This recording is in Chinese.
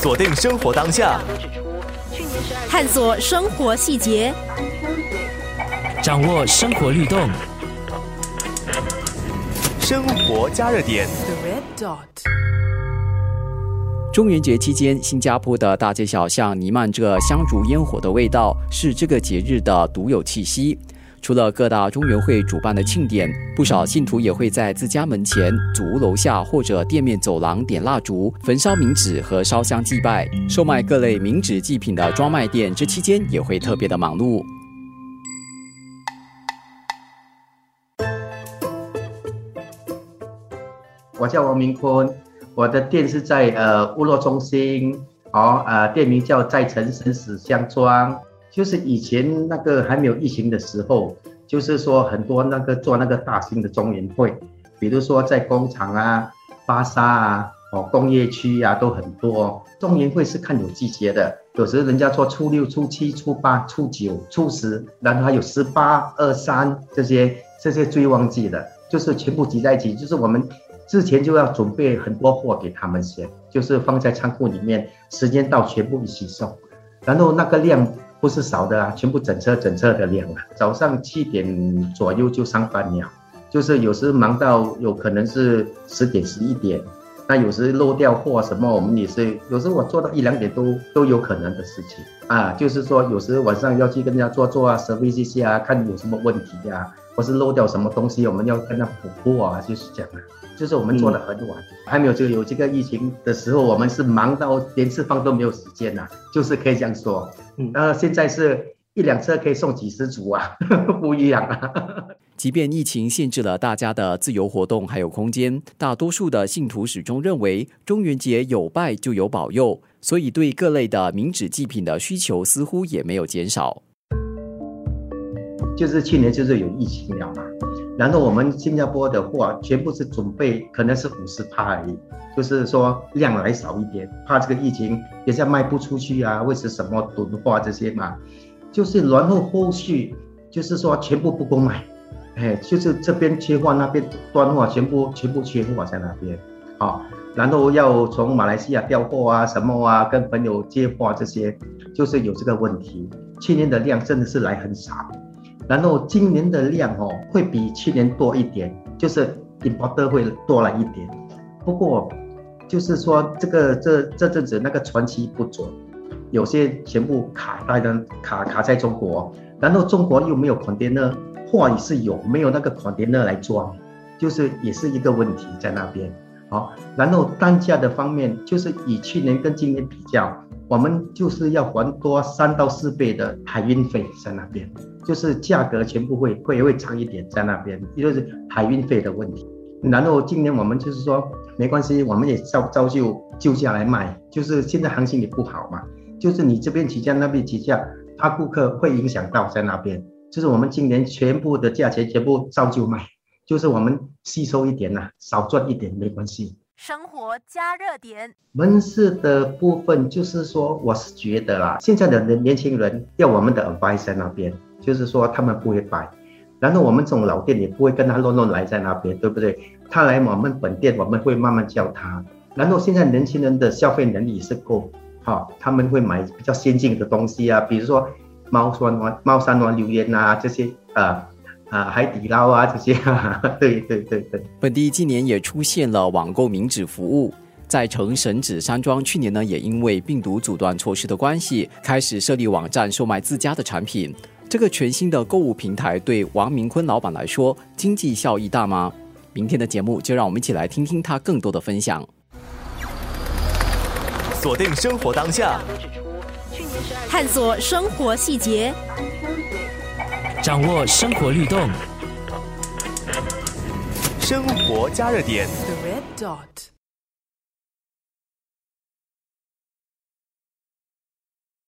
锁定生活当下，探索生活细节，掌握生活律动，生活加热点。The Red Dot 中元节期间，新加坡的大街小巷弥漫着香烛烟火的味道，是这个节日的独有气息。除了各大中原会主办的庆典，不少信徒也会在自家门前、祖屋楼下或者店面走廊点蜡烛、焚烧冥纸和烧香祭拜。售卖各类冥纸祭品的专卖店，这期间也会特别的忙碌。我叫王明坤，我的店是在呃物落中心，哦，呃，店名叫在城生死相庄。就是以前那个还没有疫情的时候，就是说很多那个做那个大型的中原会，比如说在工厂啊、巴沙啊、哦工业区啊都很多。中原会是看有季节的，有时人家说初六、初七、初八、初九、初十，然后还有十八、二三这些这些最旺季的，就是全部集在一起。就是我们之前就要准备很多货给他们先，就是放在仓库里面，时间到全部一起送，然后那个量。不是少的啊，全部整车整车的量啊！早上七点左右就上班了，就是有时忙到有可能是十点十一点，那有时漏掉货什么，我们也是有时我做到一两点都都有可能的事情啊。就是说有时晚上要去跟人家做做啊，service 一下啊，看有什么问题啊，或是漏掉什么东西，我们要跟他补货啊，就是这样啊。就是我们做的很晚，还没有这个有这个疫情的时候，我们是忙到连吃饭都没有时间呐，就是可以这样说。嗯，那现在是一辆车可以送几十组啊，不一样啊。即便疫情限制了大家的自由活动还有空间，大多数的信徒始终认为中元节有拜就有保佑，所以对各类的冥纸祭品的需求似乎也没有减少。就是去年就是有疫情了嘛。然后我们新加坡的货全部是准备，可能是五十趴而已，就是说量来少一点，怕这个疫情等下卖不出去啊，或是什么囤货这些嘛，就是然后后续就是说全部不够买，哎，就是这边缺货，那边断货，全部全部缺货在那边，好，然后要从马来西亚调货啊，什么啊，跟朋友借货这些，就是有这个问题，去年的量真的是来很少。然后今年的量哦会比去年多一点，就是 import 会多了一点。不过就是说这个这这阵子那个传奇不准，有些全部卡在的卡卡在中国，然后中国又没有 container，货也是有没有那个 container 来装，就是也是一个问题在那边。好，然后单价的方面，就是以去年跟今年比较。我们就是要还多三到四倍的海运费在那边，就是价格全部会会会长一点在那边，就是海运费的问题。然后今年我们就是说没关系，我们也照照旧旧价来卖，就是现在行情也不好嘛，就是你这边起价那边起价，他顾客会影响到在那边，就是我们今年全部的价钱全部照旧卖，就是我们吸收一点呐，少赚一点没关系。生活加热点，门市的部分就是说，我是觉得啦，现在的年年轻人要我们的 advice 在那边，就是说他们不会摆，然后我们这种老店也不会跟他乱乱来在那边，对不对？他来我们本店，我们会慢慢教他。然后现在年轻人的消费能力是够，哈，他们会买比较先进的东西啊，比如说猫山王、猫山王榴莲啊这些啊。啊，海底捞啊，这些，对对对对。本地今年也出现了网购冥纸服务，在城神纸山庄，去年呢也因为病毒阻断措施的关系，开始设立网站售卖自家的产品。这个全新的购物平台对王明坤老板来说，经济效益大吗？明天的节目就让我们一起来听听他更多的分享。锁定生活当下，探索生活细节。掌握生活律动，生活加热点。The red dot。